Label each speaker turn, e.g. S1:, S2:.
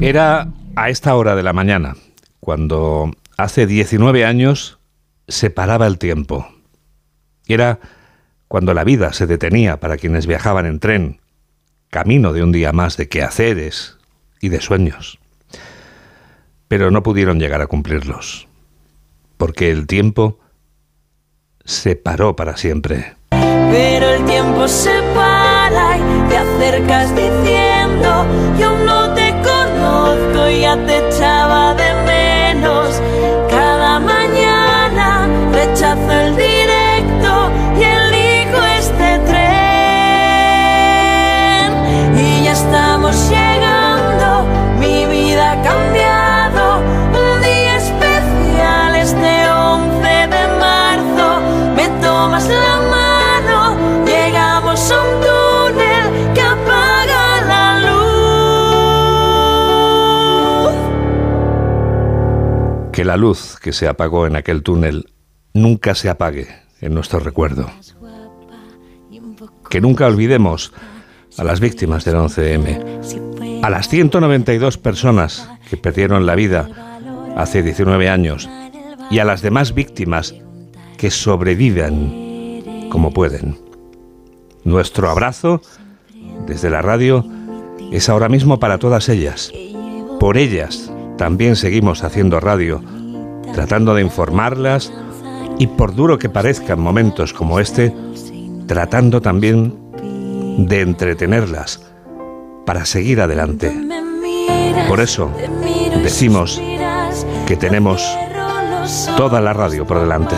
S1: Era a esta hora de la mañana, cuando hace 19 años se paraba el tiempo. Era cuando la vida se detenía para quienes viajaban en tren, camino de un día más de quehaceres y de sueños. Pero no pudieron llegar a cumplirlos, porque el tiempo se paró para siempre.
S2: Pero el tiempo se para y te acercas diciendo, yo no y ya te echaba de menos. Cada mañana rechazo el directo y elijo este tren. Y ya estamos llegando, mi vida ha cambiado. Un día especial este 11 de marzo. Me tomas la mano, llegamos a un Que la luz
S1: que se apagó en aquel túnel nunca se apague en nuestro recuerdo. Que nunca olvidemos a las víctimas del 11M, a las 192 personas que perdieron la vida hace 19 años y a las demás víctimas que sobreviven como pueden. Nuestro abrazo desde la radio es ahora mismo para todas ellas. Por ellas también seguimos haciendo radio, tratando de informarlas y por duro que parezcan momentos como este, tratando también de entretenerlas para seguir adelante. Por eso decimos que tenemos toda la radio por delante.